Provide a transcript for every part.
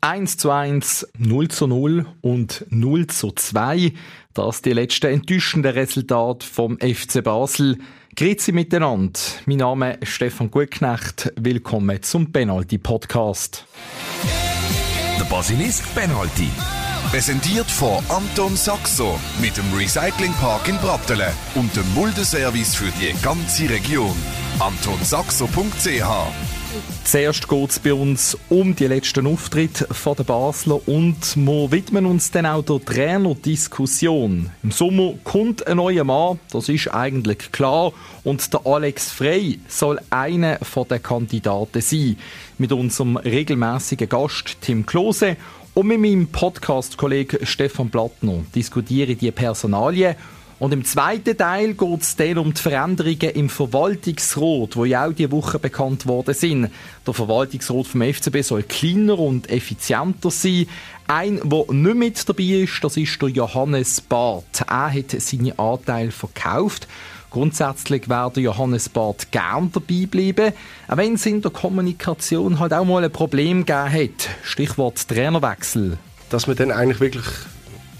1 zu 1, 0 zu 0 und 0 zu 2. Das die letzten enttäuschenden Resultate vom FC Basel. Grüezi miteinander. Mein Name ist Stefan Gutknecht. Willkommen zum Penalty Podcast. Der Basilisk Penalty. Präsentiert von Anton Saxo mit dem Recyclingpark in Brattelen und dem Muldeservice für die ganze Region. AntonSaxo.ch Zuerst geht es bei uns um die letzten Auftritte der Basler und wir widmen uns dann auch der Trainerdiskussion. Im Sommer kommt ein neuer Mann, das ist eigentlich klar, und der Alex Frey soll einer der Kandidaten sein. Mit unserem regelmäßigen Gast Tim Klose und mit meinem Podcast-Kollegen Stefan Plattner diskutiere ich die Personalien und im zweiten Teil geht es dann um die Veränderungen im Verwaltungsrat, wo ja auch diese Woche bekannt worden sind. Der Verwaltungsrat vom FCB soll kleiner und effizienter sein. Ein, der nicht mit dabei ist, das ist der Johannes Barth. Er hat seine Anteile verkauft. Grundsätzlich werde Johannes Barth gern dabei bleiben, auch wenn es in der Kommunikation halt auch mal ein Problem gegeben hat. Stichwort Trainerwechsel. Dass man dann eigentlich wirklich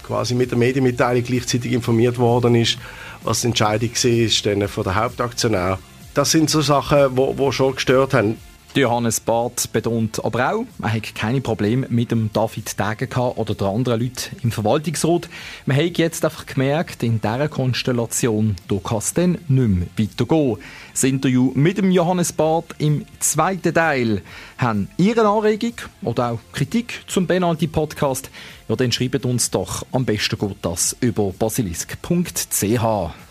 quasi mit der Medienmitteilung gleichzeitig informiert worden ist, was die Entscheidung war von der Hauptaktionär. Das sind so Sachen, die schon gestört haben. Johannes Barth betont aber auch, er hat keine Probleme mit dem David Degen oder den anderen Leuten im Verwaltungsrat. Man hat jetzt einfach gemerkt, in dieser Konstellation da kann es dann nicht mehr weitergehen. Das Interview mit dem Johannes Barth im zweiten Teil. Haben Ihre Anregung oder auch Kritik zum Penalty-Podcast? Ja, dann schreibt uns doch. Am besten geht das über basilisk.ch.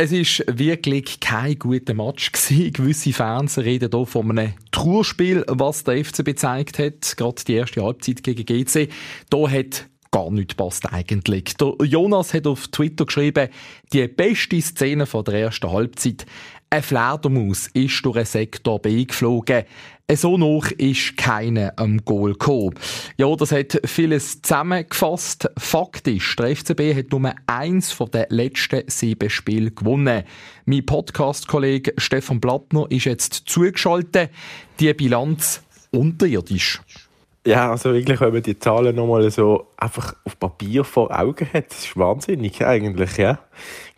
Es ist wirklich kein guter Match gewesen. Gewisse Fans reden hier von einem Trauerspiel, was der FC gezeigt hat. Gerade die erste Halbzeit gegen GC. Da hat gar nichts passt eigentlich. Der Jonas hat auf Twitter geschrieben, die beste Szene von der ersten Halbzeit. Ein Fledermaus ist durch einen Sektor B geflogen. So noch ist keiner am Goal gekommen. Ja, das hat vieles zusammengefasst. Faktisch, der FCB hat nur eins von den letzten sieben Spielen gewonnen. Mein Podcast-Kollege Stefan Blattner ist jetzt zugeschaltet. Die Bilanz unterirdisch. Ja, also wirklich, wenn man die Zahlen nochmal so einfach auf Papier vor Augen hat, das ist wahnsinnig eigentlich, ja.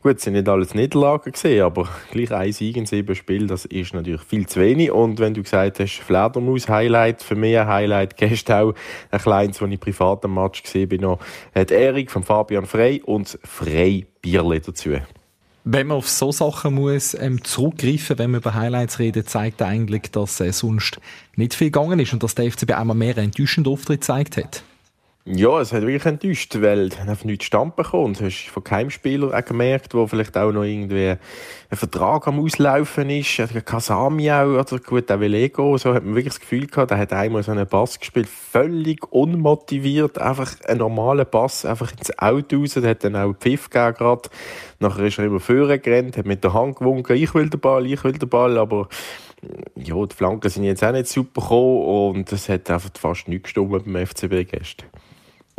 Gut, es sind nicht alles Niederlagen gesehen, aber gleich ein Sieg in sieben Spielen, das ist natürlich viel zu wenig. Und wenn du gesagt hast, Fledermaus-Highlight, für mich ein Highlight, gestern auch ein kleines, als ich privat am Match gesehen bin, noch, hat Erik von Fabian Frey und Frey Bierle dazu. Wenn man auf so Sachen muss ähm, zurückgreifen, wenn man über Highlights redet, zeigt eigentlich, dass äh, sonst nicht viel gegangen ist und dass der FCB einmal mehr enttäuschende Auftritt gezeigt hat. Ja, es hat wirklich enttäuscht, weil einfach nichts stand bekommen. Du hast von keinem Spieler auch gemerkt, wo vielleicht auch noch irgendwie ein Vertrag am Auslaufen ist. Kasami auch, oder gut, auch Velego, so hat man wirklich das Gefühl gehabt, der hat einmal so einen Pass gespielt, völlig unmotiviert, einfach einen normalen Pass, einfach ins Auto raus, der hat dann auch Pfiff gegeben gerade. Nachher ist er immer vorher gerannt, hat mit der Hand gewunken, ich will den Ball, ich will den Ball, aber ja, die Flanken sind jetzt auch nicht super gekommen und es hat einfach fast nichts gestimmt beim FCB gestern.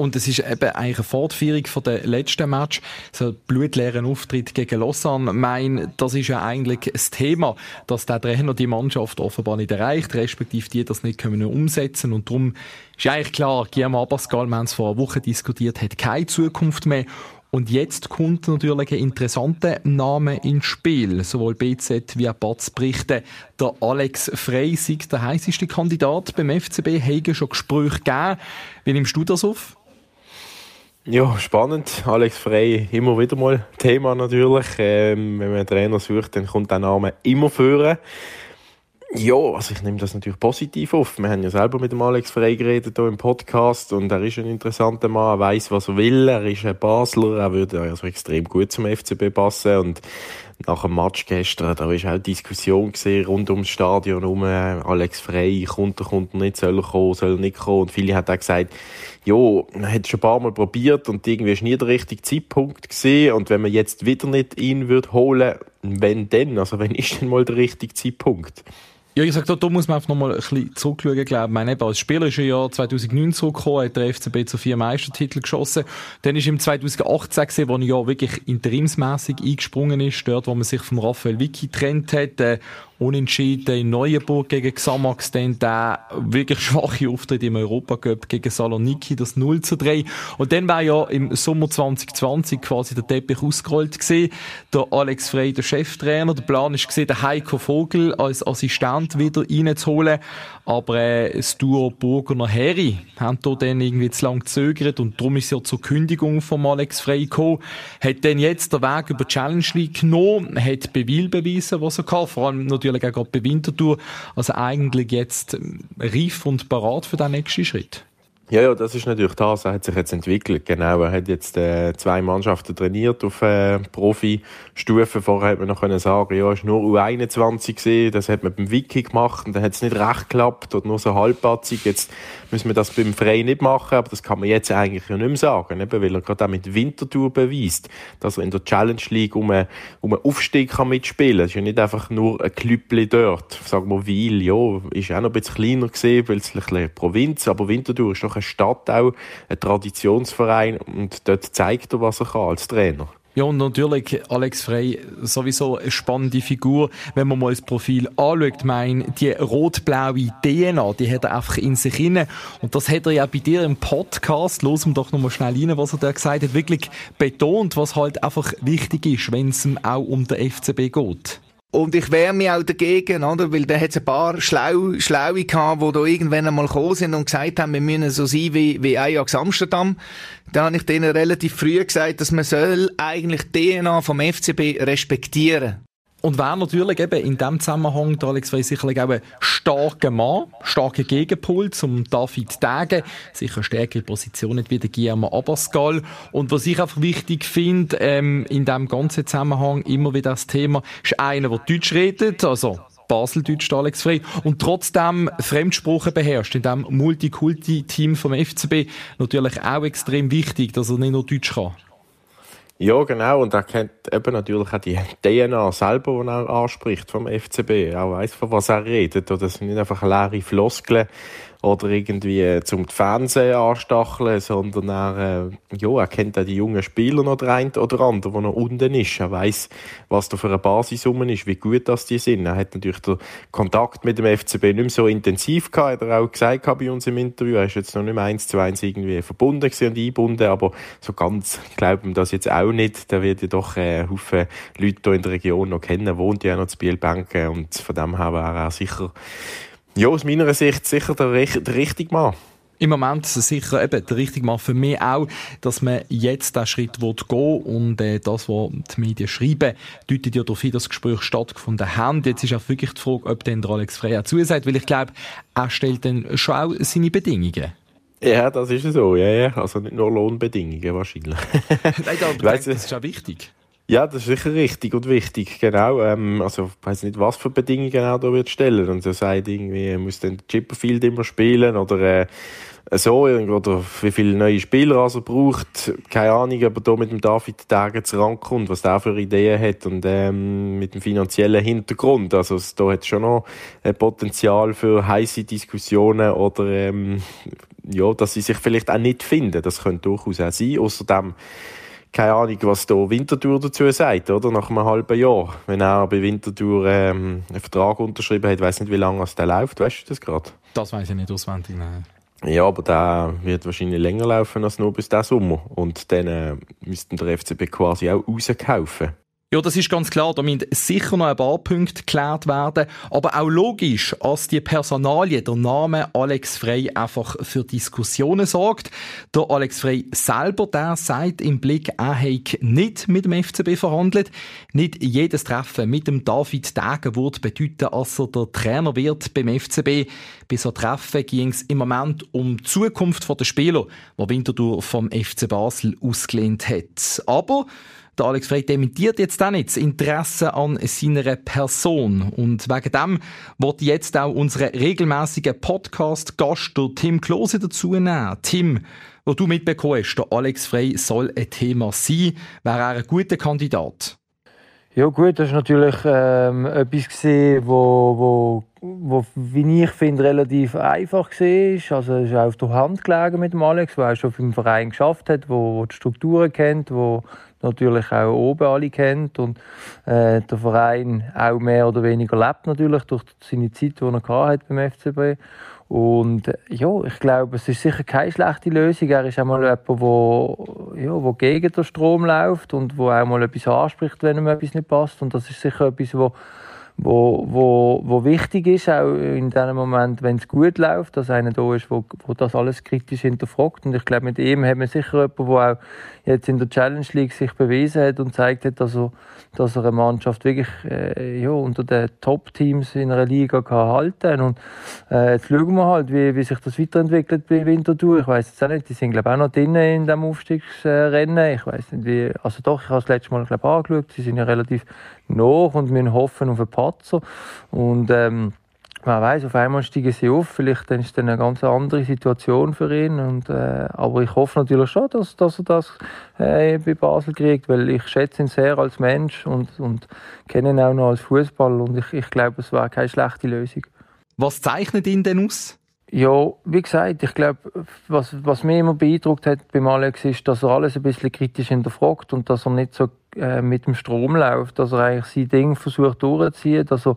Und es ist eben eigentlich eine Fortführung von der letzten Match, so blutleeren Auftritt gegen Lausanne. Mein, das ist ja eigentlich das Thema, dass der Trainer die Mannschaft offenbar nicht erreicht, respektive die das nicht können umsetzen und darum ist eigentlich klar, Guillermo Abascal, wir haben es vor einer Woche diskutiert, hat keine Zukunft mehr und jetzt kommt natürlich ein interessanter Name ins Spiel. Sowohl BZ wie auch Batz berichten. Der Alex Frey sei der heißeste Kandidat beim FCB. Hege schon Gespräche gegeben. Wie nimmst du das auf? Ja, spannend. Alex Frey, immer wieder mal Thema natürlich. Ähm, wenn man einen Trainer sucht, dann kommt der Name immer führen. Ja, also ich nehme das natürlich positiv auf. Wir haben ja selber mit dem Alex Frey geredet hier im Podcast und er ist ein interessanter Mann, er weiß, was er will, er ist ein Basler, er würde also extrem gut zum FCB passen und nach dem Match gestern, da war auch Diskussion rund ums Stadion herum, Alex Frey, kommt er, kommt er nicht, soll er kommen, soll er nicht kommen? Und viele haben auch gesagt, ja, man hat schon ein paar Mal probiert und irgendwie ist nie der richtige Zeitpunkt gesehen und wenn man jetzt wieder nicht ihn würde holen, wenn denn, also wenn ist denn mal der richtige Zeitpunkt? Ja, ich sage, da, da muss man einfach nochmal ein bisschen zurückschauen, glaube ich. Meine, als Spieler ist er ja 2009 zurückgekommen, hat der FCB zu vier Meistertitel geschossen. Dann ist im 2018 gesehen, wo er ja wirklich interimsmäßig eingesprungen ist, dort, wo man sich von Raphael Vicky getrennt hat. Äh, Unentschieden in Neuenburg gegen Xamax, dann der wirklich schwache Auftritt im Europacup gegen Saloniki, das 0 zu 3. Und dann war ja im Sommer 2020 quasi der Teppich ausgerollt gewesen. Der Alex Frey, der Cheftrainer. Der Plan gesehen, der Heiko Vogel als Assistent wieder reinzuholen. Aber äh, das Duo Burger Heri haben da dann irgendwie zu lange gezögert und darum ist ja zur Kündigung von Alex Frey gekommen. Hat dann jetzt den Weg über Challenge League genommen, hat Beweil bewiesen, was er kann, vor allem natürlich natürlich auch gerade bei Winterthur. Also eigentlich jetzt reif und parat für den nächsten Schritt. Ja, ja, das ist natürlich das. Er hat sich jetzt entwickelt. Genau. Er hat jetzt äh, zwei Mannschaften trainiert auf äh, Profi-Stufe. Vorher hätte man noch können sagen, ja, war nur U21 gewesen. Das hat man beim Wiki gemacht und dann hat es nicht recht geklappt oder nur so halbpatzig. Jetzt müssen wir das beim Frey nicht machen, aber das kann man jetzt eigentlich ja nicht mehr sagen, eben, weil er gerade auch mit Winterthur beweist, dass er in der Challenge League um einen, um einen Aufstieg kann mitspielen kann. Es ist ja nicht einfach nur ein Klüppli dort. Sagen wir, Weil, ja, ist auch noch ein bisschen kleiner gesehen, weil es ein bisschen Provinz, aber Winterthur ist doch eine Stadt auch, ein Traditionsverein und dort zeigt er, was er kann als Trainer. Ja, und natürlich Alex Frey, sowieso eine spannende Figur. Wenn man mal das Profil anschaut, mein, die rot-blaue DNA, die hat er einfach in sich inne. Und das hat er ja bei dir im Podcast, los wir doch nochmal schnell rein, was er da gesagt hat, wirklich betont, was halt einfach wichtig ist, wenn es auch um den FCB geht. Und ich wehre mich auch dagegen, oder? Weil da hat es ein paar Schlau Schlaue gehabt, die da irgendwann einmal gekommen sind und gesagt haben, wir müssen so sein wie, wie Ajax Amsterdam. Da habe ich denen relativ früh gesagt, dass man soll eigentlich DNA vom FCB respektieren. Und wer natürlich eben in dem Zusammenhang, der Alex Frey sicherlich auch ein starker Mann, starker Gegenpol zum David Degen, sicher stärkere Position nicht wie der Guillermo Abascal. Und was ich einfach wichtig finde, ähm, in dem ganzen Zusammenhang immer wieder das Thema, ist einer, der Deutsch redet, also Baseldeutsch, Alex Frey, und trotzdem Fremdsprachen beherrscht, in dem Multikulti-Team vom FCB, natürlich auch extrem wichtig, dass er nicht nur Deutsch kann. Ja, genau. Und er kennt eben natürlich auch die DNA selber, die er anspricht vom FCB. Er weiß, von was er redet. Oder das sind nicht einfach leere Floskeln oder irgendwie äh, zum Fernsehen anstacheln, sondern er, äh, ja, er kennt auch die jungen Spieler noch der eine oder andere, der noch unten ist. Er weiß, was da für eine Basis ist, wie gut das die sind. Er hat natürlich den Kontakt mit dem FCB nicht mehr so intensiv gehabt, hat er auch gesagt bei uns im Interview. Er ist jetzt noch nicht mehr eins zu eins irgendwie verbunden und eingebunden, aber so ganz glauben wir das jetzt auch nicht. Da wird ja doch äh, Haufen Leute hier in der Region noch kennen, wohnt ja noch zu Bielbanken und von dem her wäre er sicher ja, aus meiner Sicht sicher der, der richtige Mann. Im Moment sicher eben der richtige Mann für mich auch, dass man jetzt diesen Schritt gehen will und äh, das, was die Medien schreiben, deutet ja darauf hin, dass das Gespräch stattgefunden hat. Jetzt ist auch wirklich die Frage, ob denn der Alex Frey auch zusagt, weil ich glaube, er stellt dann schon auch seine Bedingungen. Ja, das ist so, ja, ja. Also nicht nur Lohnbedingungen wahrscheinlich. Nein, aber das ist auch wichtig. Ja, das ist sicher richtig und wichtig, genau. Ähm, also, ich weiß nicht, was für Bedingungen er da wird stellen. Und er sagt irgendwie, er muss dann Chipperfield immer spielen oder äh, so, oder wie viele neue Spieler er also braucht. Keine Ahnung, ob er da mit dem David Tage rankommt, was der für Ideen hat und ähm, mit dem finanziellen Hintergrund. Also, da hat schon noch ein Potenzial für heiße Diskussionen oder ähm, ja, dass sie sich vielleicht auch nicht finden. Das könnte durchaus auch sein. Außerdem keine Ahnung, was da Winterthur dazu sagt, oder? Nach einem halben Jahr. Wenn er bei Winterthur ähm, einen Vertrag unterschrieben hat, weiß nicht, wie lange es der läuft, weißt du das gerade? Das weiß ich nicht auswendig, nein. Ja, aber der wird wahrscheinlich länger laufen als nur bis diesen Sommer. Und dann äh, müssten der FCB quasi auch rauskaufen. Ja, das ist ganz klar. Da müssen sicher noch ein paar Punkte geklärt werden. Aber auch logisch, als die Personalie, der Name Alex Frey einfach für Diskussionen sorgt. Der Alex Frey selber, der sagt im Blick, er hat nicht mit dem FCB verhandelt. Nicht jedes Treffen mit dem David Degen würde bedeuten, dass er der Trainer wird beim FCB. Bei so Treffen ging es im Moment um die Zukunft der Spieler, die Winterthur vom FC Basel ausgelehnt hat. Aber der Alex Frey dementiert jetzt auch nicht das Interesse an seiner Person. Und wegen dem wird jetzt auch unseren regelmäßigen Podcast-Gast, Tim Klose, dazu nehmen. Tim, wo du mitbekommen hast, der Alex Frey soll ein Thema sein, wäre er ein guter Kandidat? Ja gut, das ist natürlich ähm, etwas gesehen, wo, wo, wo, wie ich finde, relativ einfach war. Also es ist auch auf der Hand gelegen mit dem Alex, der auch schon im Verein geschafft hat, wo, wo die Strukturen kennt, wo natürlich auch oben alle kennt und äh, der Verein auch mehr oder weniger lebt natürlich durch seine Zeit, die er hat beim FCB. Und äh, ja, ich glaube, es ist sicher keine schlechte Lösung. Er ist auch mal jemand, der ja, wo gegen den Strom läuft und wo auch mal etwas anspricht, wenn ihm etwas nicht passt. Und das ist sicher etwas, wo wo, wo, wo wichtig ist, auch in dem Moment, wenn es gut läuft, dass einer da ist, wo, wo das alles kritisch hinterfragt. Und ich glaube, mit ihm haben wir sicher jemanden, der auch jetzt in der Challenge League sich bewiesen hat und zeigt hat, dass er, dass er eine Mannschaft wirklich äh, ja, unter den Top-Teams in einer Liga kann halten Und äh, jetzt schauen wir halt, wie, wie sich das weiterentwickelt bei Winterthur. Ich weiß jetzt auch nicht, die sind glaube ich auch noch drinnen in dem Aufstiegsrennen. Ich weiß nicht, wie, also doch, ich habe das letzte Mal glaube angeschaut, sie sind ja relativ nach und wir hoffen auf einen Patzer. Und ähm, man weiß, auf einmal steigen sie auf. Vielleicht ist dann eine ganz andere Situation für ihn. Und, äh, aber ich hoffe natürlich schon, dass, dass er das äh, bei Basel kriegt, weil ich schätze ihn sehr als Mensch und, und kenne ihn auch noch als Fußballer. Und ich, ich glaube, es war keine schlechte Lösung. Was zeichnet ihn denn aus? Ja, wie gesagt, ich glaube, was, was mich immer beeindruckt hat beim Alex ist, dass er alles ein bisschen kritisch hinterfragt und dass er nicht so äh, mit dem Strom läuft, dass er eigentlich sein Ding versucht durchzuziehen, dass er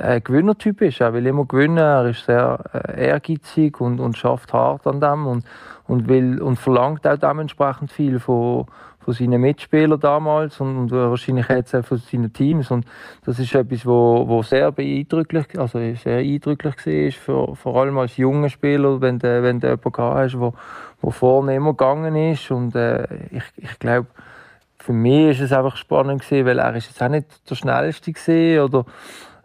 ein Gewinnertyp ist. Er will immer gewinnen, er ist sehr äh, ehrgeizig und, und schafft hart an dem und, und, will, und verlangt auch dementsprechend viel von, von seinen Mitspielern damals und, und wahrscheinlich jetzt auch von seinen Teams. Und das ist etwas, wo, wo sehr beeindrucklich, also sehr eindrücklich war, für, vor allem als junger Spieler, wenn du, wenn du jemanden hast, wo, wo vorne immer gegangen ist. Und äh, ich, ich glaube, für mich ist es einfach spannend gewesen, weil er ist jetzt auch nicht der schnellste oder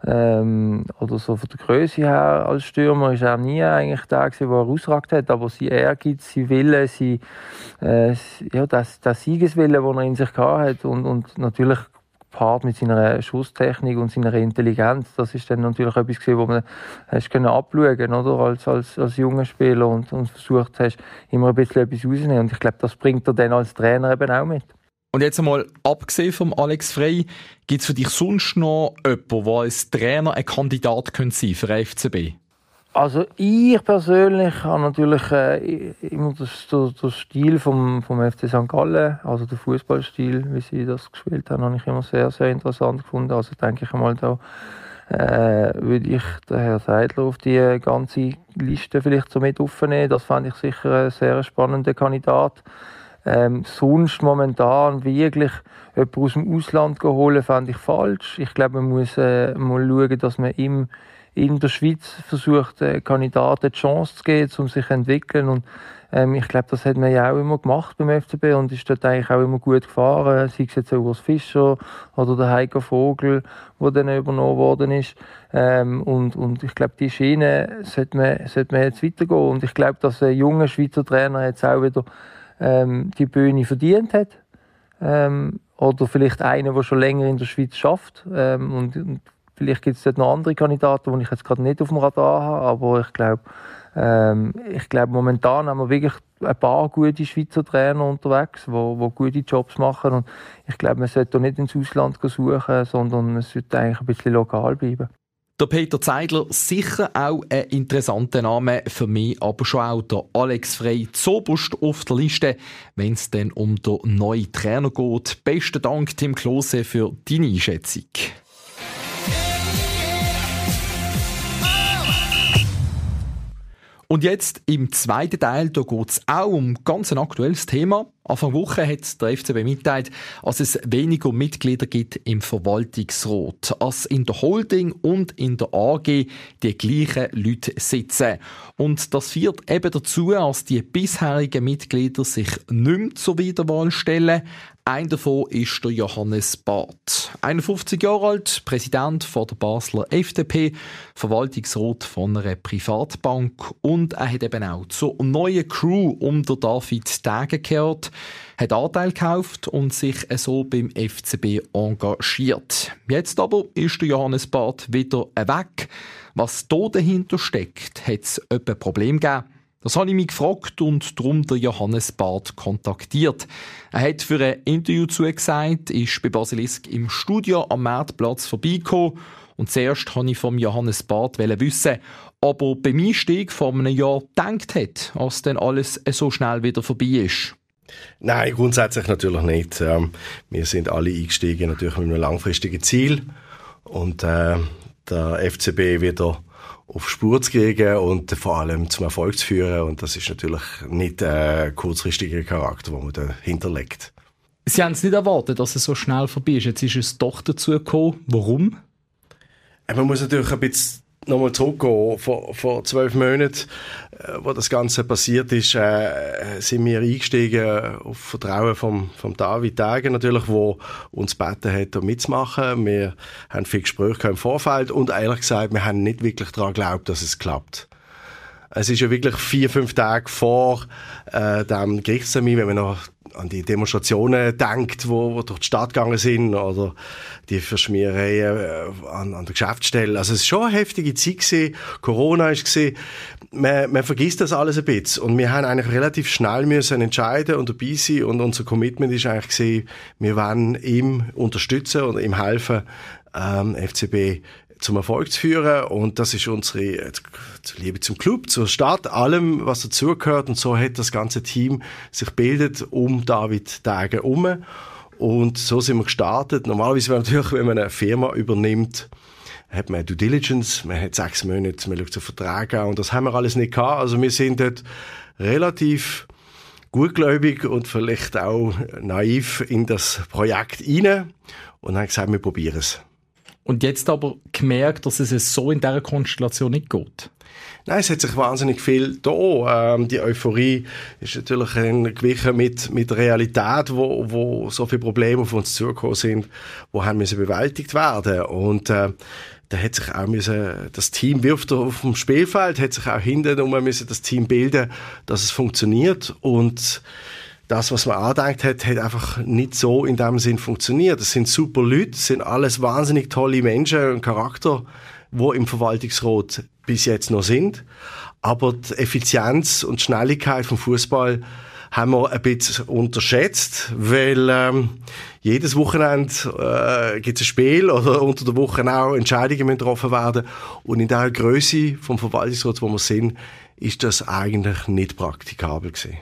ähm, oder so von der Größe her als Stürmer ist er nie eigentlich der gewesen, der herausragt hat, aber sein Ehrgeiz, sein Wille, sein, äh, ja, das, das Siegeswille, den er in sich hat und, und natürlich gepaart mit seiner Schusstechnik und seiner Intelligenz, das ist dann natürlich etwas gewesen, wo man hast können abschauen, oder als als als junger Spieler und, und versucht hast immer ein bisschen etwas rauszunehmen und ich glaube, das bringt er dann als Trainer eben auch mit. Und jetzt einmal, abgesehen vom Alex Frey, gibt es für dich sonst noch jemanden, der als Trainer ein Kandidat sein für den FCB? Also ich persönlich habe natürlich äh, immer das, das, das Stil vom, vom FC St. Gallen, also der Fußballstil, wie sie das gespielt haben, habe ich immer sehr, sehr interessant gefunden. Also denke ich einmal da äh, würde ich den Herrn Seidler auf die ganze Liste vielleicht so mit aufnehmen. Das fand ich sicher ein sehr spannender Kandidat. Ähm, sonst momentan wirklich jemanden aus dem Ausland holen, fände ich falsch. Ich glaube, man muss äh, mal schauen, dass man ihm in der Schweiz versucht, äh, Kandidaten die Chance zu geben, um sich zu entwickeln. Und ähm, ich glaube, das hat man ja auch immer gemacht beim FCB und ist dort eigentlich auch immer gut gefahren. Sei es jetzt Urs Fischer oder der Heiko Vogel, der dann übernommen worden ist. Ähm, und, und ich glaube, die Schiene sollte man, sollte man jetzt weitergehen. Und ich glaube, dass ein junger Schweizer Trainer jetzt auch wieder ähm, die Bühne verdient hat. Ähm, oder vielleicht einer, der schon länger in der Schweiz schafft. Ähm, und, und, vielleicht gibt es dort noch andere Kandidaten, die ich jetzt gerade nicht auf dem Radar habe. Aber ich glaube, ähm, ich glaube, momentan haben wir wirklich ein paar gute Schweizer Trainer unterwegs, die, die gute Jobs machen. Und ich glaube, man sollte nicht ins Ausland suchen, sondern man sollte eigentlich ein bisschen lokal bleiben. Der Peter Zeidler, sicher auch ein interessanter Name, für mich aber schon auch der Alex Frey zoberst auf der Liste, wenn es dann um den neuen Trainer geht. Besten Dank, Tim Klose, für deine Einschätzung. Und jetzt im zweiten Teil, da geht es auch um ganz ein aktuelles Thema. Anfang Woche hat der FCB mitteilt, dass es weniger Mitglieder gibt im Verwaltungsrat, als in der Holding und in der AG die gleichen Leute sitzen. Und das führt eben dazu, dass die bisherigen Mitglieder sich nicht mehr zur Wiederwahl stellen, ein davon ist der Johannes Barth. 51 Jahre alt, Präsident von der Basler FDP, Verwaltungsrat von einer Privatbank und er hat eben auch zur neuen Crew den David Degen gehört, hat Anteil gekauft und sich so beim FCB engagiert. Jetzt aber ist der Johannes Barth wieder weg. Was da dahinter steckt, hat es ein Problem gegeben. Das habe ich mich gefragt und darum der Johannes Barth kontaktiert. Er hat für ein Interview zugesagt, ist bei Basilisk im Studio am Marktplatz vorbeigekommen und zuerst wollte ich vom Johannes Barth wissen, ob er beim Einstieg vor einem Jahr gedacht hat, als dann alles so schnell wieder vorbei ist. Nein, grundsätzlich natürlich nicht. Ähm, wir sind alle eingestiegen natürlich mit einem langfristigen Ziel und äh, der FCB wieder auf Spur zu kriegen und vor allem zum Erfolg zu führen. Und das ist natürlich nicht ein kurzfristiger Charakter, den man da hinterlegt. Sie haben es nicht erwartet, dass es so schnell vorbei ist. Jetzt ist es doch dazu gekommen. Warum? Man muss natürlich ein bisschen nochmal zurückgehen, vor, vor zwölf Monaten, äh, wo das Ganze passiert ist, äh, sind wir eingestiegen auf Vertrauen vom, vom David Tage natürlich, wo uns gebeten hat, um mitzumachen. Wir haben viel Gespräche im Vorfeld und ehrlich gesagt, wir haben nicht wirklich daran geglaubt, dass es klappt. Es ist ja wirklich vier, fünf Tage vor äh, dem Gerichtstermin, wenn wir noch an die Demonstrationen denkt, wo, wo durch die Stadt gegangen sind oder die Verschmierereien äh, an, an der Geschäftsstelle. Also es ist schon eine heftige Zeit gewesen. Corona ist gewesen. Man, man vergisst das alles ein bisschen und wir haben eigentlich relativ schnell müssen entscheiden und dabei sein und unser Commitment ist eigentlich gewesen, wir wollen ihm unterstützen und ihm helfen, ähm, FCB zum Erfolg zu führen. Und das ist unsere äh, Liebe zum Club, zur Stadt, allem, was dazugehört. Und so hat das ganze Team sich bildet um David Tage herum. Und so sind wir gestartet. Normalerweise natürlich, wenn man eine Firma übernimmt, hat man Due Diligence, man hat sechs Monate, man schaut zu Vertrag an und das haben wir alles nicht gehabt. Also wir sind dort relativ gutgläubig und vielleicht auch naiv in das Projekt rein und haben gesagt, wir probieren es. Und jetzt aber gemerkt, dass es so in dieser Konstellation nicht geht. Nein, es hat sich wahnsinnig viel da. Ähm, die Euphorie ist natürlich ein gewichen mit, mit Realität, wo, wo so viele Probleme auf uns zugekommen sind, wo haben müssen bewältigt werden. Und, äh, da hat sich auch müssen, das Team der, auf dem Spielfeld, hat sich auch hinten müssen das Team bilden, dass es funktioniert. Und das, was man angedenkt hat, hat einfach nicht so in dem Sinn funktioniert. Es sind super Leute, es sind alles wahnsinnig tolle Menschen und Charakter, wo im Verwaltungsrat bis jetzt noch sind. Aber die Effizienz und Schnelligkeit vom Fußball haben wir ein bisschen unterschätzt, weil ähm, jedes Wochenende äh, gibt es ein Spiel oder unter der Woche auch Entscheidungen getroffen werden und in der Größe vom Verwaltungsrat, wo wir sind, ist das eigentlich nicht praktikabel gewesen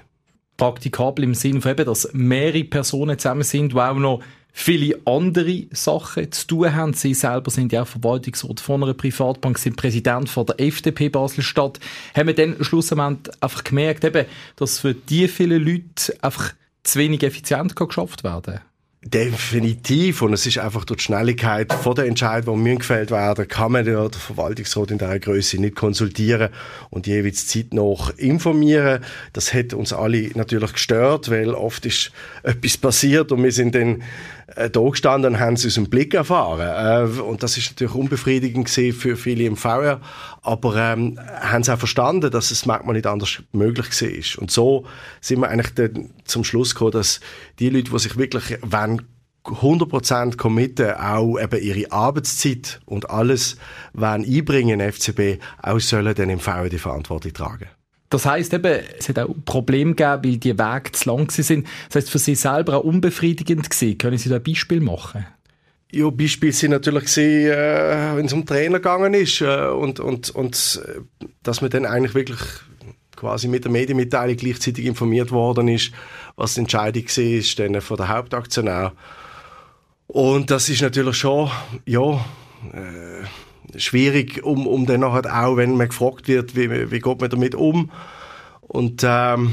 praktikabel im Sinne von eben, dass mehrere Personen zusammen sind, die auch noch viele andere Sachen zu tun haben. Sie selber sind ja auch Verwaltungsrat von einer Privatbank, sind Präsident von der FDP Basel-Stadt. Haben wir dann schlussendlich einfach gemerkt, eben, dass für die vielen Leute einfach zu wenig effizient geschafft werden kann? Definitiv. Und es ist einfach durch die Schnelligkeit von der Entscheidung, die gefällt werden, kann man den Verwaltungsrat in dieser Größe nicht konsultieren und jeweils Zeit noch informieren. Das hat uns alle natürlich gestört, weil oft ist etwas passiert und wir sind dann äh, da gestanden und haben sie aus dem Blick erfahren. Äh, und das ist natürlich unbefriedigend für viele im VR, aber ähm, haben sie auch verstanden, dass es manchmal nicht anders möglich war. Und so sind wir eigentlich dann zum Schluss gekommen, dass die Leute, die sich wirklich wenn 100% committen, auch eben ihre Arbeitszeit und alles wenn einbringen in FCB, auch sollen dann im VR die Verantwortung tragen. Das heißt eben, es hat auch Probleme gegeben, weil die Wege zu lang sind. Das heißt, für Sie selber auch unbefriedigend gewesen. Können Sie da ein Beispiel machen? Ja, Beispiele sind natürlich gesehen, äh, wenn es um Trainer gegangen ist äh, und, und, und äh, dass man dann eigentlich wirklich quasi mit der Medienmitteilung gleichzeitig informiert worden ist, was die Entscheidung war, ist dann von der Hauptaktionär. Und das ist natürlich schon, ja, äh, schwierig, um, um dann nachher auch, wenn man gefragt wird, wie, wie geht man damit um. Und ähm,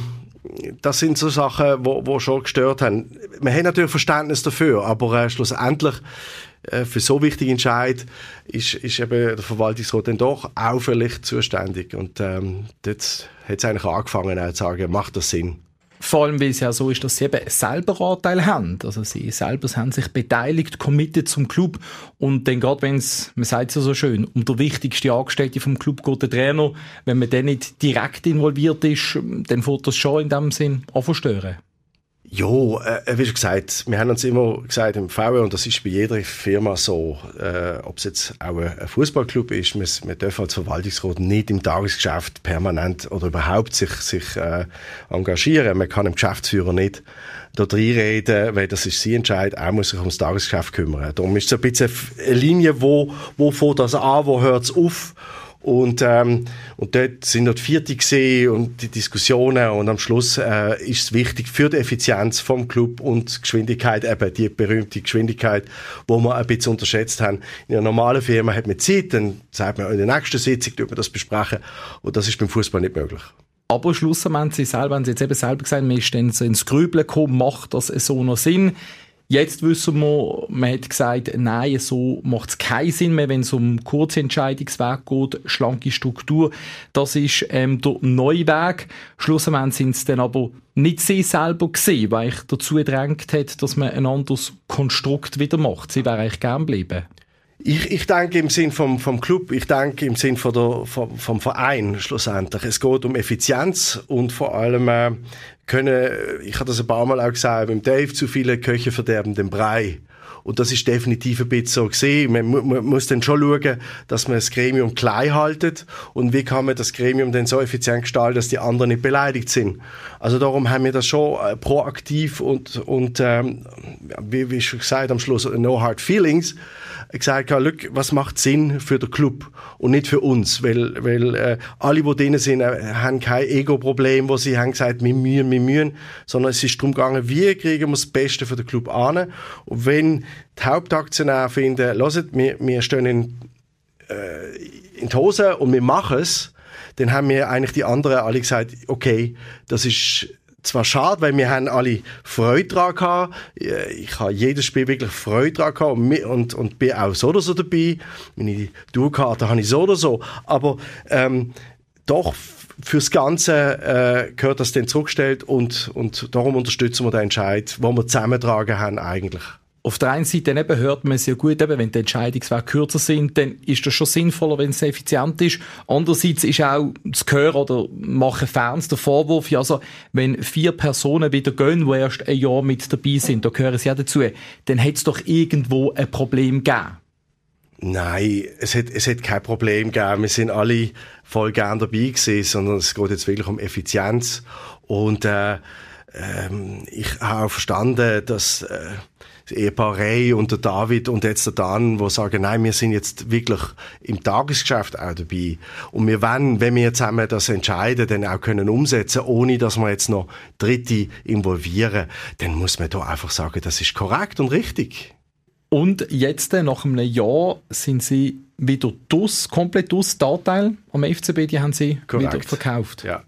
das sind so Sachen, wo, wo schon gestört haben. Man hat natürlich Verständnis dafür, aber äh, schlussendlich äh, für so wichtige Entscheid ist, ist eben der Verwaltungsrat dann doch vielleicht zuständig. Und ähm, dort hat es eigentlich angefangen, auch zu sagen, macht das Sinn? Vor allem, weil es ja so ist, dass sie eben selber Anteil haben. Also sie selber haben sich beteiligt, committed zum Club. Und dann gerade, wenn es, man sagt es ja so schön, um der wichtigste Angestellte vom Club geht der Trainer, wenn man dann nicht direkt involviert ist, dann fährt das schon in dem Sinn an verstören. Ja, äh, wie schon gesagt, wir haben uns immer gesagt im VW, und das ist bei jeder Firma so, äh, ob es jetzt auch ein, Fußballclub ist, wir, wir dürfen als Verwaltungsrat nicht im Tagesgeschäft permanent oder überhaupt sich, sich äh, engagieren. Man kann dem Geschäftsführer nicht dort reinreden, weil das ist sein Entscheid, er muss sich ums Tagesgeschäft kümmern. Darum ist es ein bisschen eine Linie, wo, wo fängt das an, wo hört es auf und, ähm, und dort sind die Vierte gesehen und die Diskussionen und am Schluss äh, ist es wichtig für die Effizienz vom Club und die Geschwindigkeit, eben die berühmte Geschwindigkeit, wo wir ein bisschen unterschätzt haben. In einer normalen Firma hat man Zeit, dann sagt man in der nächsten Sitzung, man das besprechen und das ist beim Fußball nicht möglich. Aber schlussendlich Sie selber, haben Sie jetzt eben selber gesagt, man ist dann so ins Grübeln gekommen, macht das so noch Sinn? Jetzt wissen wir, man hat gesagt, nein, so macht es keinen Sinn mehr, wenn es um kurze Entscheidungsweg geht, schlanke Struktur. Das ist ähm, der neue Weg. Schlussendlich sind es dann aber nicht sie selber gesehen, weil ich dazu gedrängt hat, dass man ein anderes Konstrukt wieder macht. Sie wäre eigentlich gern geblieben. Ich, ich denke im Sinn vom, vom Club, ich denke im Sinn von der, vom, vom Verein schlussendlich. Es geht um Effizienz und vor allem äh, können, ich habe das ein paar Mal auch gesagt, beim Dave, zu viele Köche verderben den Brei. Und das ist definitiv ein bisschen so gesehen. Man, muss dann schon schauen, dass man das Gremium klein haltet. Und wie kann man das Gremium denn so effizient gestalten, dass die anderen nicht beleidigt sind? Also darum haben wir das schon äh, proaktiv und, und ähm, wie, wie schon gesagt, am Schluss no hard feelings gesagt habe, was macht Sinn für den Club und nicht für uns, weil, weil äh, alle, die drinnen sind, äh, haben kein Ego-Problem, wo sie haben gesagt, wir mühen, wir mühen, sondern es ist darum gegangen, wie kriegen wir das Beste für den Club an und wenn die Hauptaktionäre finden, hört, wir, wir stehen in, äh, in die Hose und wir machen es, dann haben wir eigentlich die anderen alle gesagt, okay, das ist zwar schade, weil wir haben alle Freude daran gehabt. Ich habe jedes Spiel wirklich Freude daran gehabt und, und, und bin auch so oder so dabei. Meine Tourkarte habe ich so oder so. Aber ähm, doch fürs Ganze äh, gehört das dann zurückgestellt und, und darum unterstützen wir den Entscheid, wo wir zusammentragen haben eigentlich. Auf der einen Seite eben hört man ja gut, eben, wenn die Entscheidungswege kürzer sind, dann ist das schon sinnvoller, wenn es effizient ist. Andererseits ist auch zu hören oder machen Fans den Vorwurf, ja, also, wenn vier Personen wieder gehen, die erst ein Jahr mit dabei sind, da gehören sie ja dazu, dann hätte es doch irgendwo ein Problem gegeben. Nein, es hat, es hat kein Problem gegeben. Wir sind alle voll gern dabei gewesen, sondern es geht jetzt wirklich um Effizienz. Und äh, ähm, ich habe auch verstanden, dass äh, das Ehepaar Ray und der David und jetzt der Dan, wo sagen, nein, wir sind jetzt wirklich im Tagesgeschäft auch dabei. Und wir wollen, wenn wir zusammen das entscheiden, dann auch können umsetzen, ohne dass wir jetzt noch Dritte involvieren, dann muss man da einfach sagen, das ist korrekt und richtig. Und jetzt, äh, nach einem Jahr, sind sie wieder dus, komplett dus, der Anteil am FCB, die haben sie Korrekt. wieder verkauft. Ja.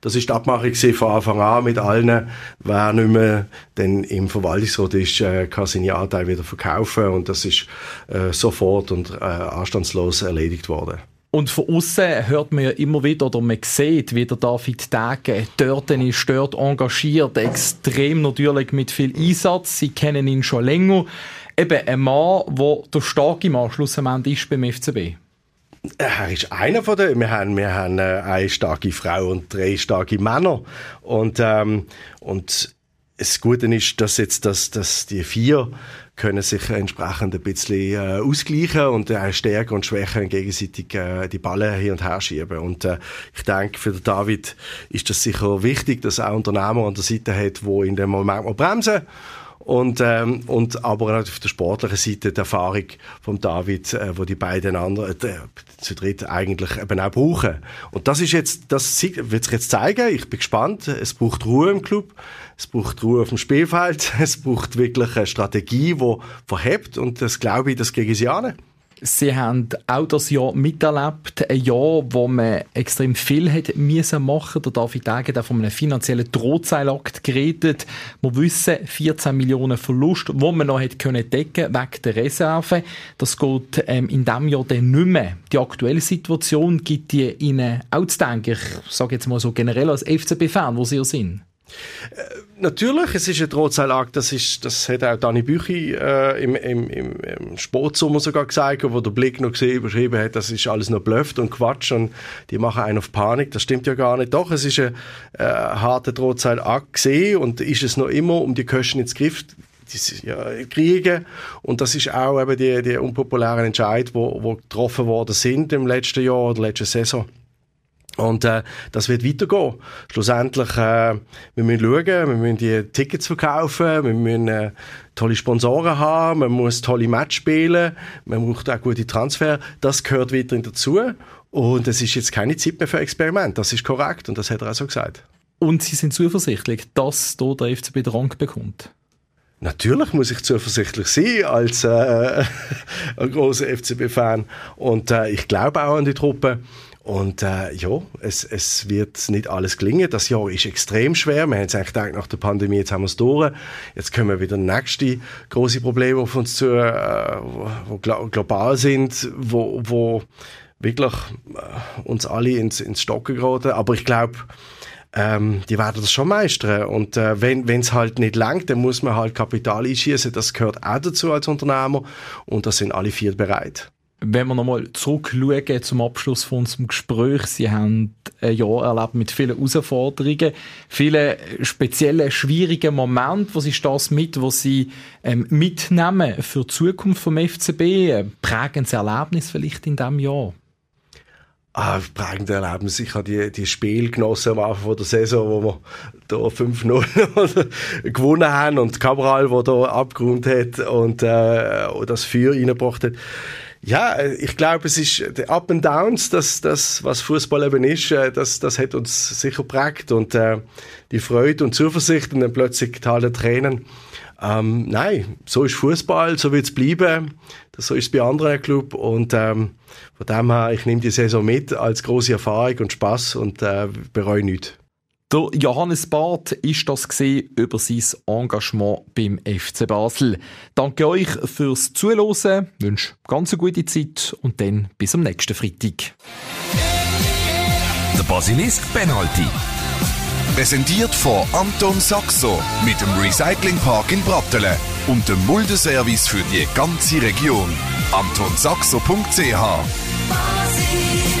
Das ist die Abmachung von Anfang an mit allen. Wer nicht mehr denn im Verwaltungsrat ist, äh, kann seine Anteile wieder verkaufen und das ist äh, sofort und äh, anstandslos erledigt worden. Und von außen hört man ja immer wieder oder man sieht, wie der David Tage dort ist, dort engagiert, extrem natürlich mit viel Einsatz. Sie kennen ihn schon länger. Eben ein Mann, der der starke Mann schlussendlich ist beim FCB. Er ist einer von den, wir haben, wir haben äh, eine starke Frau und drei starke Männer. Und, ähm, und das Gute ist, dass jetzt dass, dass die vier können sich entsprechend ein bisschen äh, ausgleichen und äh, Stärke und Schwäche gegenseitig äh, die Ballen hin und her schieben. Und äh, ich denke, für David ist das sicher wichtig, dass er Unternehmer an der Seite hat, wo in dem Moment mal bremsen und, ähm, und aber auf der sportlichen Seite die Erfahrung von David, äh, wo die beiden anderen äh, zu dritt eigentlich eben auch brauchen. Und das ist jetzt, das wird sich jetzt zeigen. Ich bin gespannt. Es braucht Ruhe im Club. Es braucht Ruhe auf dem Spielfeld. Es braucht wirklich eine Strategie, die verhebt. Und das glaube ich, das gegen sie an. Sie haben auch das Jahr miterlebt, ein Jahr, wo man extrem viel hat müssen machen. Der David Degen hat von einem finanziellen Drohzeilakt geredet. Wir wissen, 14 Millionen Verlust, wo man noch hätte können decken wegen der Reserve. Das geht ähm, in diesem Jahr dann nicht mehr. Die aktuelle Situation gibt die Ihnen auch zu denken. Ich sage jetzt mal so generell als FCB-Fan, wo Sie ja sind. Natürlich, es ist ein Drahtseilakt, das, das hat auch Dani Büchi äh, im, im, im, Sportsommer sogar gesagt, wo der Blick noch gesehen, überschrieben hat, das ist alles nur Bluff und Quatsch und die machen einen auf Panik, das stimmt ja gar nicht. Doch, es ist ein äh, harter Drahtseilakt gesehen und ist es noch immer, um die Kosten ins Griff die, ja, kriegen. Und das ist auch eben die, die unpopulären Entscheidungen, wo getroffen worden sind im letzten Jahr oder letzten Saison. Und äh, das wird weitergehen. Schlussendlich, äh, wir müssen schauen, wir müssen die Tickets verkaufen, wir müssen äh, tolle Sponsoren haben, man muss tolle Match spielen, man braucht auch gute Transfer. Das gehört weiterhin dazu. Und es ist jetzt keine Zeit mehr für Experiment. Das ist korrekt und das hat er auch so gesagt. Und Sie sind zuversichtlich, dass hier der FCB den Rang bekommt? Natürlich muss ich zuversichtlich sein als äh, ein großer FCB-Fan. Und äh, ich glaube auch an die Truppe. Und äh, ja, es, es wird nicht alles gelingen. Das Jahr ist extrem schwer. Wir haben es eigentlich gedacht, nach der Pandemie, jetzt haben wir es durch. Jetzt kommen wieder nächste große Probleme auf uns zu, äh, wo global sind, wo, wo wirklich äh, uns alle ins, ins Stocken geraten. Aber ich glaube, ähm, die werden das schon meistern. Und äh, wenn es halt nicht langt, dann muss man halt Kapital einschießen. Das gehört auch dazu als Unternehmer. Und da sind alle vier bereit. Wenn wir nochmal zurückschauen zum Abschluss von unserem Gespräch, Sie haben ein Jahr erlebt mit vielen Herausforderungen, vielen speziellen, schwierigen Momenten. Was ist das mit, was Sie ähm, mitnehmen für die Zukunft vom FCB? Prägendes Erlebnis vielleicht in diesem Jahr? Ah, prägende Erlebnis. Ich habe die, die Spiel genossen am Anfang der Saison, wo wir da 5-0 gewonnen haben und Cabral, der da abgerundet hat und äh, das Feuer reingebracht hat. Ja, ich glaube, es ist der Up and Downs, das, das was Fußball eben ist, äh, das, das hat uns sicher prägt und äh, die Freude und Zuversicht und dann plötzlich totale Tränen. Ähm, nein, so ist Fußball, so wird es bleiben. So ist es bei anderen Clubs und ähm, von dem her, ich nehme die Saison mit als große Erfahrung und Spaß und äh, bereue nichts. Der Johannes Barth ist das gesehen über sein Engagement beim FC Basel. Danke euch fürs Zuhören, wünsche ganz eine gute Zeit und dann bis am nächsten Freitag. Der Basilisk Penalty. Präsentiert von Anton Saxo mit dem Recyclingpark in Brattelen und dem Muldeservice für die ganze Region. AntonSaxo.ch